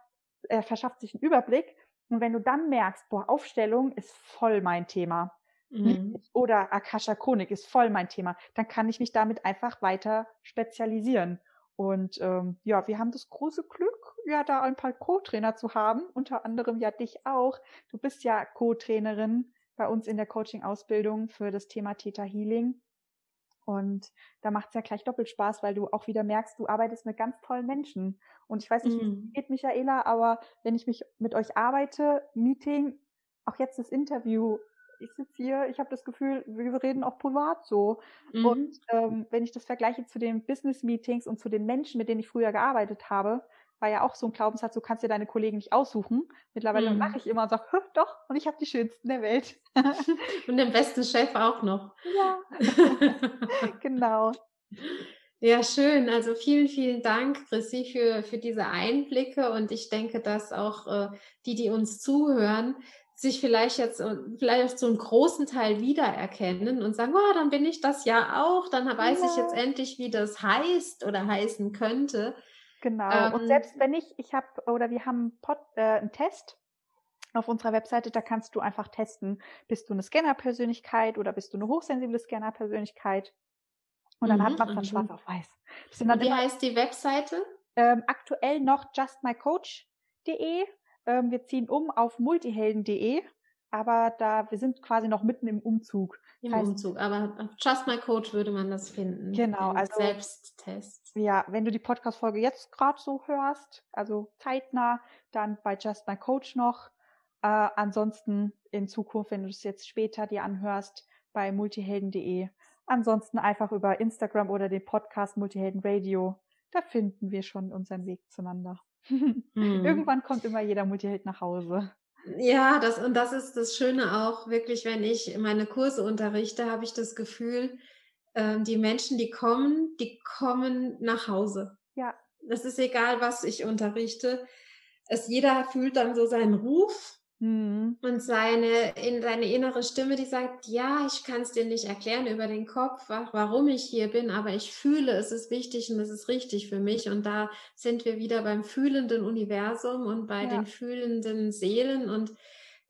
äh, verschafft sich einen Überblick. Und wenn du dann merkst, boah, Aufstellung ist voll mein Thema, Mhm. oder Akasha Chronik ist voll mein Thema, dann kann ich mich damit einfach weiter spezialisieren. Und ähm, ja, wir haben das große Glück, ja, da ein paar Co-Trainer zu haben, unter anderem ja dich auch. Du bist ja Co-Trainerin bei uns in der Coaching-Ausbildung für das Thema Theta Healing. Und da macht es ja gleich doppelt Spaß, weil du auch wieder merkst, du arbeitest mit ganz tollen Menschen. Und ich weiß nicht, wie Mhm. es geht, Michaela, aber wenn ich mich mit euch arbeite, Meeting, auch jetzt das Interview, ich sitze hier, ich habe das Gefühl, wir reden auch privat so. Mhm. Und ähm, wenn ich das vergleiche zu den Business-Meetings und zu den Menschen, mit denen ich früher gearbeitet habe, war ja auch so ein Glaubenssatz, du kannst dir deine Kollegen nicht aussuchen. Mittlerweile Mhm. lache ich immer und sage, doch, und ich habe die schönsten der Welt. Und den besten Chef auch noch. ja, genau. Ja, schön. Also vielen, vielen Dank, Chrissy, für, für diese Einblicke. Und ich denke, dass auch äh, die, die uns zuhören, sich vielleicht jetzt äh, vielleicht so einen großen Teil wiedererkennen und sagen, oh, dann bin ich das ja auch, dann weiß Ja. ich jetzt endlich, wie das heißt oder heißen könnte. Genau. und Ähm, selbst wenn ich, ich habe, oder wir haben einen, Pod, äh, einen Test auf unserer Webseite, da kannst du einfach testen, bist du eine Scanner-Persönlichkeit oder bist du eine hochsensible Scanner-Persönlichkeit? Und dann Mhm, hat man dann mhm. schwarz auf weiß. Wie immer heißt die Webseite? ähm, aktuell noch justmycoach.de. Ähm, wir ziehen um auf multihelden.de, aber da, wir sind quasi noch mitten im Umzug. Im heißt- Umzug. Aber auf Just My Coach würde man das finden. Genau, also- Selbsttest. Ja, wenn du die Podcast-Folge jetzt gerade so hörst, also zeitnah, dann bei Just My Coach noch. Äh, ansonsten in Zukunft, wenn du es jetzt später dir anhörst, bei multihelden.de. Ansonsten einfach über Instagram oder den Podcast Multihelden Radio. Da finden wir schon unseren Weg zueinander. Hm. Irgendwann kommt immer jeder Multiheld nach Hause. Ja, das, und das ist das Schöne auch, wirklich, wenn ich meine Kurse unterrichte, habe ich das Gefühl, ähm, die Menschen, die kommen, die kommen nach Hause. Ja. Das ist egal, was ich unterrichte. Es, jeder fühlt dann so seinen Ruf Hm. und seine, in seine innere Stimme, die sagt, ja, ich kann es dir nicht erklären über den Kopf, wa- warum ich hier bin, aber ich fühle, es ist wichtig und es ist richtig für mich. Und da sind wir wieder beim fühlenden Universum und bei Ja. den fühlenden Seelen und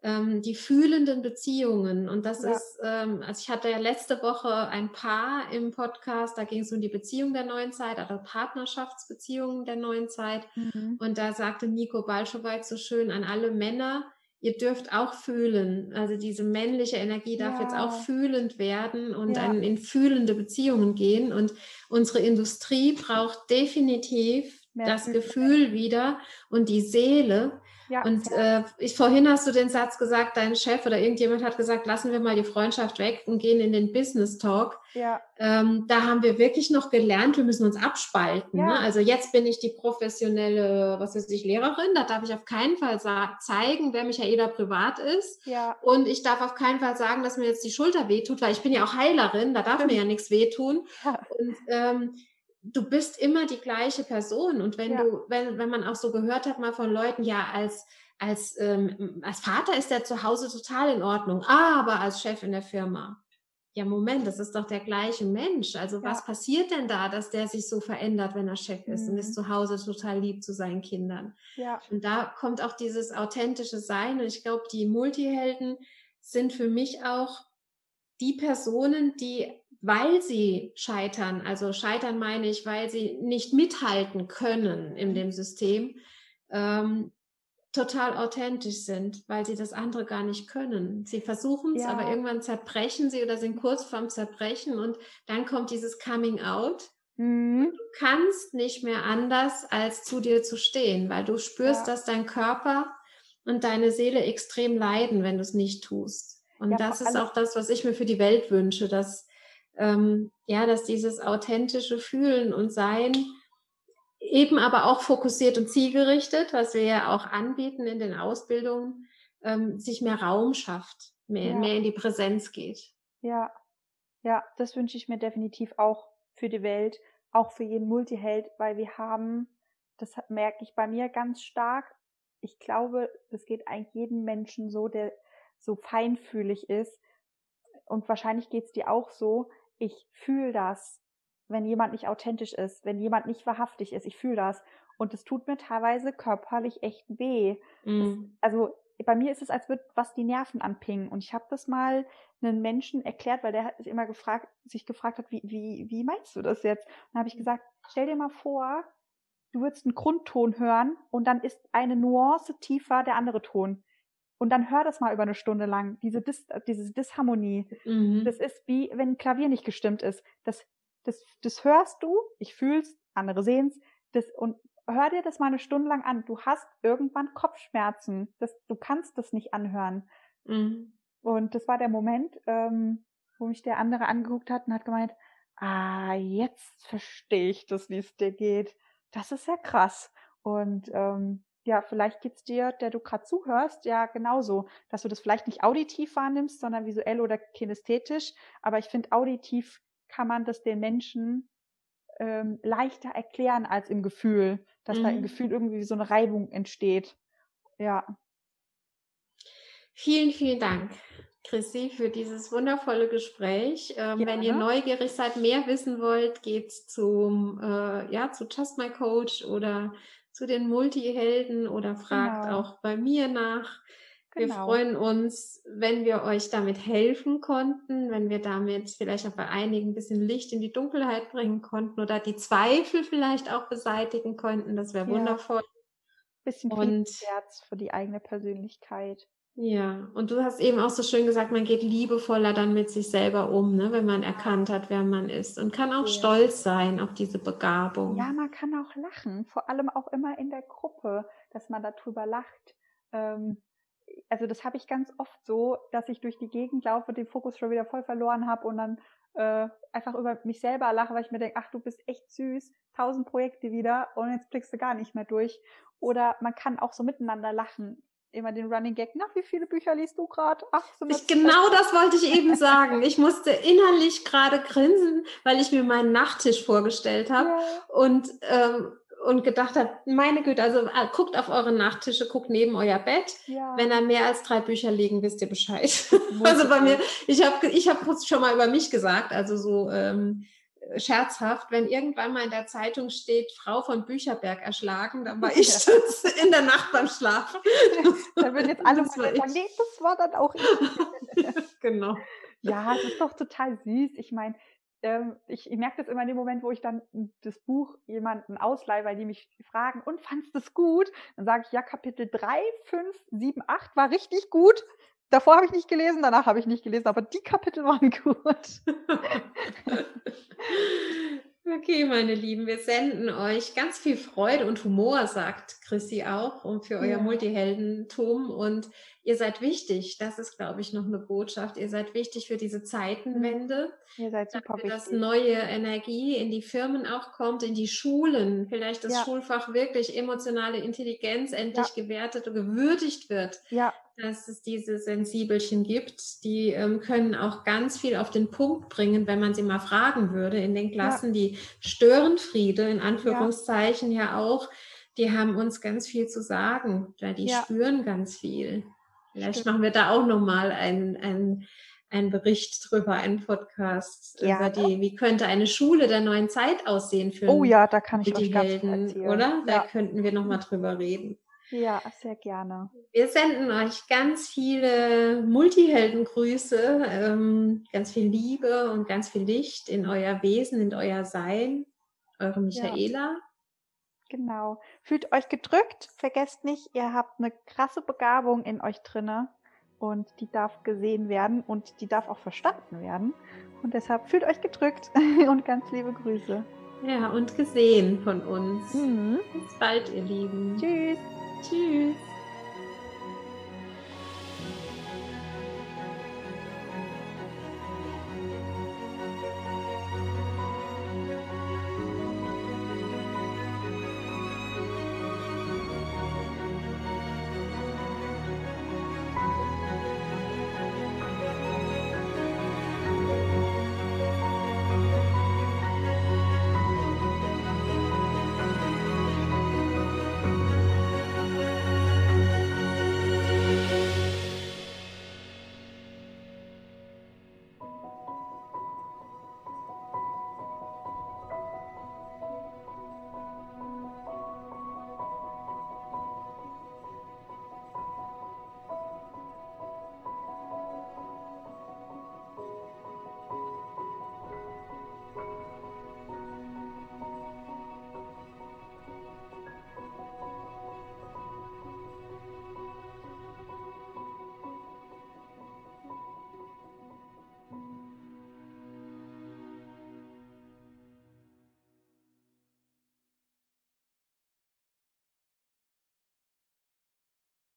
ähm, die fühlenden Beziehungen. Und das Ja. ist, ähm, also ich hatte ja letzte Woche ein Paar im Podcast, da ging es um die Beziehung der neuen Zeit, also Partnerschaftsbeziehungen der neuen Zeit. Mhm. Und da sagte Nico Balschowait so schön an alle Männer, ihr dürft auch fühlen. Also diese männliche Energie darf Ja. jetzt auch fühlend werden und Ja. in fühlende Beziehungen gehen. Und unsere Industrie braucht definitiv Mehr das. Gefühl wieder und die Seele. Ja, Und äh, ich, vorhin hast du den Satz gesagt, dein Chef oder irgendjemand hat gesagt, lassen wir mal die Freundschaft weg und gehen in den Business Talk. ja, Ähm, da haben wir wirklich noch gelernt, wir müssen uns abspalten. Ja. Ne? Also jetzt bin ich die professionelle, was weiß ich, Lehrerin. Da darf ich auf keinen Fall zeigen, wer Michaela privat ist. ja, Und ich darf auf keinen Fall sagen, dass mir jetzt die Schulter wehtut, weil ich bin ja auch Heilerin, da darf mir ja nichts wehtun. ja, Und ähm, du bist immer die gleiche Person. Und wenn Ja. du, wenn, wenn man auch so gehört hat mal von Leuten, ja, als als, ähm, als Vater ist er zu Hause total in Ordnung, aber als Chef in der Firma. ja, Moment, das ist doch der gleiche Mensch. Also ja. was passiert denn da, dass der sich so verändert, wenn er Chef ist mhm. und ist mhm. zu Hause total lieb zu seinen Kindern? Ja. Und da kommt auch dieses authentische Sein. Und ich glaube, die Multihelden sind für mich auch die Personen, die, weil sie scheitern, also scheitern meine ich, weil sie nicht mithalten können in mhm. dem System, ähm, total authentisch sind, weil sie das andere gar nicht können. Sie versuchen es, ja. aber irgendwann zerbrechen sie oder sind kurz vorm Zerbrechen und dann kommt dieses Coming Out. Mhm. Du kannst nicht mehr anders, als zu dir zu stehen, weil du spürst, ja. dass dein Körper und deine Seele extrem leiden, wenn du es nicht tust. Und ja, das ist auch das, was ich mir für die Welt wünsche, dass ähm, ja, dass dieses authentische Fühlen und Sein eben aber auch fokussiert und zielgerichtet, was wir ja auch anbieten in den Ausbildungen, ähm, sich mehr Raum schafft, mehr, ja. mehr in die Präsenz geht. Ja, ja, das wünsche ich mir definitiv auch für die Welt, auch für jeden Multiheld, weil wir haben, das merke ich bei mir ganz stark. Ich glaube, das geht eigentlich jedem Menschen so, der so feinfühlig ist. Und wahrscheinlich geht es dir auch so. Ich fühle das wenn jemand nicht authentisch ist, wenn jemand nicht wahrhaftig ist. Ich fühle das. Und es tut mir teilweise körperlich echt weh. Mm. Das, also bei mir ist es, als würde was die Nerven anpingen. Und ich habe das mal einem Menschen erklärt, weil der hat sich immer gefragt, sich gefragt hat, wie, wie, wie meinst du das jetzt? Und dann habe ich gesagt, stell dir mal vor, du würdest einen Grundton hören und dann ist eine Nuance tiefer der andere Ton. Und dann hör das mal über eine Stunde lang, diese, Dis, diese Disharmonie. Mhm. Das ist wie, wenn ein Klavier nicht gestimmt ist. Das das, das hörst du, ich fühl's, andere sehen's, das, und hör dir das mal eine Stunde lang an. Du hast irgendwann Kopfschmerzen. Das, du kannst das nicht anhören. Mhm. Und das war der Moment, ähm, wo mich der andere angeguckt hat und hat gemeint, ah, jetzt verstehe ich das, wie es dir geht. Das ist ja krass. Und ähm, ja, vielleicht geht's dir, der du gerade zuhörst, ja genauso, dass du das vielleicht nicht auditiv wahrnimmst, sondern visuell oder kinästhetisch. Aber ich finde, auditiv kann man das den Menschen ähm, leichter erklären als im Gefühl, dass mhm. da im mhm. Gefühl irgendwie so eine Reibung entsteht. Ja. Vielen, vielen Dank. Chrissy, für dieses wundervolle Gespräch. Ähm, ja, wenn ihr neugierig seid, mehr wissen wollt, geht's zum, äh, ja, zu Just My Coach oder zu den Multihelden oder fragt genau. auch bei mir nach. Genau. Wir freuen uns, wenn wir euch damit helfen konnten, wenn wir damit vielleicht auch bei einigen ein bisschen Licht in die Dunkelheit bringen konnten oder die Zweifel vielleicht auch beseitigen konnten. Das wäre ja. wundervoll. Bisschen und Herz für die eigene Persönlichkeit. Ja, und du hast eben auch so schön gesagt, man geht liebevoller dann mit sich selber um, ne, wenn man erkannt hat, wer man ist und kann auch ja. stolz sein auf diese Begabung. Ja, man kann auch lachen, vor allem auch immer in der Gruppe, dass man darüber lacht. Ähm, also das habe ich ganz oft so, dass ich durch die Gegend laufe, den Fokus schon wieder voll verloren habe und dann äh, einfach über mich selber lache, weil ich mir denke, ach, du bist echt süß, tausend Projekte wieder und jetzt blickst du gar nicht mehr durch. Oder man kann auch so miteinander lachen. Immer den Running Gag, na, wie viele Bücher liest du gerade? Ach, so ich, genau das wollte ich eben sagen. Ich musste innerlich gerade grinsen, weil ich mir meinen Nachttisch vorgestellt habe. Ja. Und ähm, und gedacht habe, meine Güte, also äh, guckt auf eure Nachttische, guckt neben euer Bett. Ja. Wenn da mehr als drei Bücher liegen, wisst ihr Bescheid. also bei mir, ich habe ich hab schon mal über mich gesagt, also so ähm, scherzhaft, wenn irgendwann mal in der Zeitung steht, Frau von Bücherberg erschlagen, dann war ich das in der Nacht beim Schlafen. da würden jetzt alle mal sagen, nee, das war dann auch ich. genau. Ja, das ist doch total süß. Ich meine, ähm, ich, ich merke das immer in dem Moment, wo ich dann das Buch jemanden ausleihe, weil die mich fragen, und fandst du es gut? Dann sage ich, ja, Kapitel 3, 5, 7, 8 war richtig gut. Davor habe ich nicht gelesen, danach habe ich nicht gelesen, aber die Kapitel waren gut. Okay, meine Lieben, wir senden euch ganz viel Freude und Humor, sagt Chrissy auch, und für euer ja. Multiheldentum. Und ihr seid wichtig. Das ist, glaube ich, noch eine Botschaft. Ihr seid wichtig für diese Zeitenwende. Ihr seid super wichtig. Dass neue Energie in die Firmen auch kommt, in die Schulen. Vielleicht das ja. Schulfach wirklich emotionale Intelligenz endlich ja. gewertet und gewürdigt wird. Ja dass es diese Sensibelchen gibt. Die ähm, können auch ganz viel auf den Punkt bringen, wenn man sie mal fragen würde in den Klassen. Ja. Die Störenfriede in Anführungszeichen ja. ja. auch, die haben uns ganz viel zu sagen, weil die ja. spüren ganz viel. Vielleicht Stimmt. machen wir da auch nochmal ein, ein, einen Bericht drüber, einen Podcast Ja. über die, wie könnte eine Schule der neuen Zeit aussehen für Oh ja, da kann ich die euch ganz viel Helden, erzählen. oder? Da könnten wir nochmal drüber reden. Ja, sehr gerne. Wir senden euch ganz viele Multiheldengrüße, ähm, ganz viel Liebe und ganz viel Licht in euer Wesen, in euer Sein. Eure Michaela. Genau. Fühlt euch gedrückt. Vergesst nicht, ihr habt eine krasse Begabung in euch drinne und die darf gesehen werden und die darf auch verstanden werden. Und deshalb fühlt euch gedrückt und ganz liebe Grüße. Ja, und gesehen von uns. Mhm. Bis bald, ihr Lieben. Tschüss. Tschüss.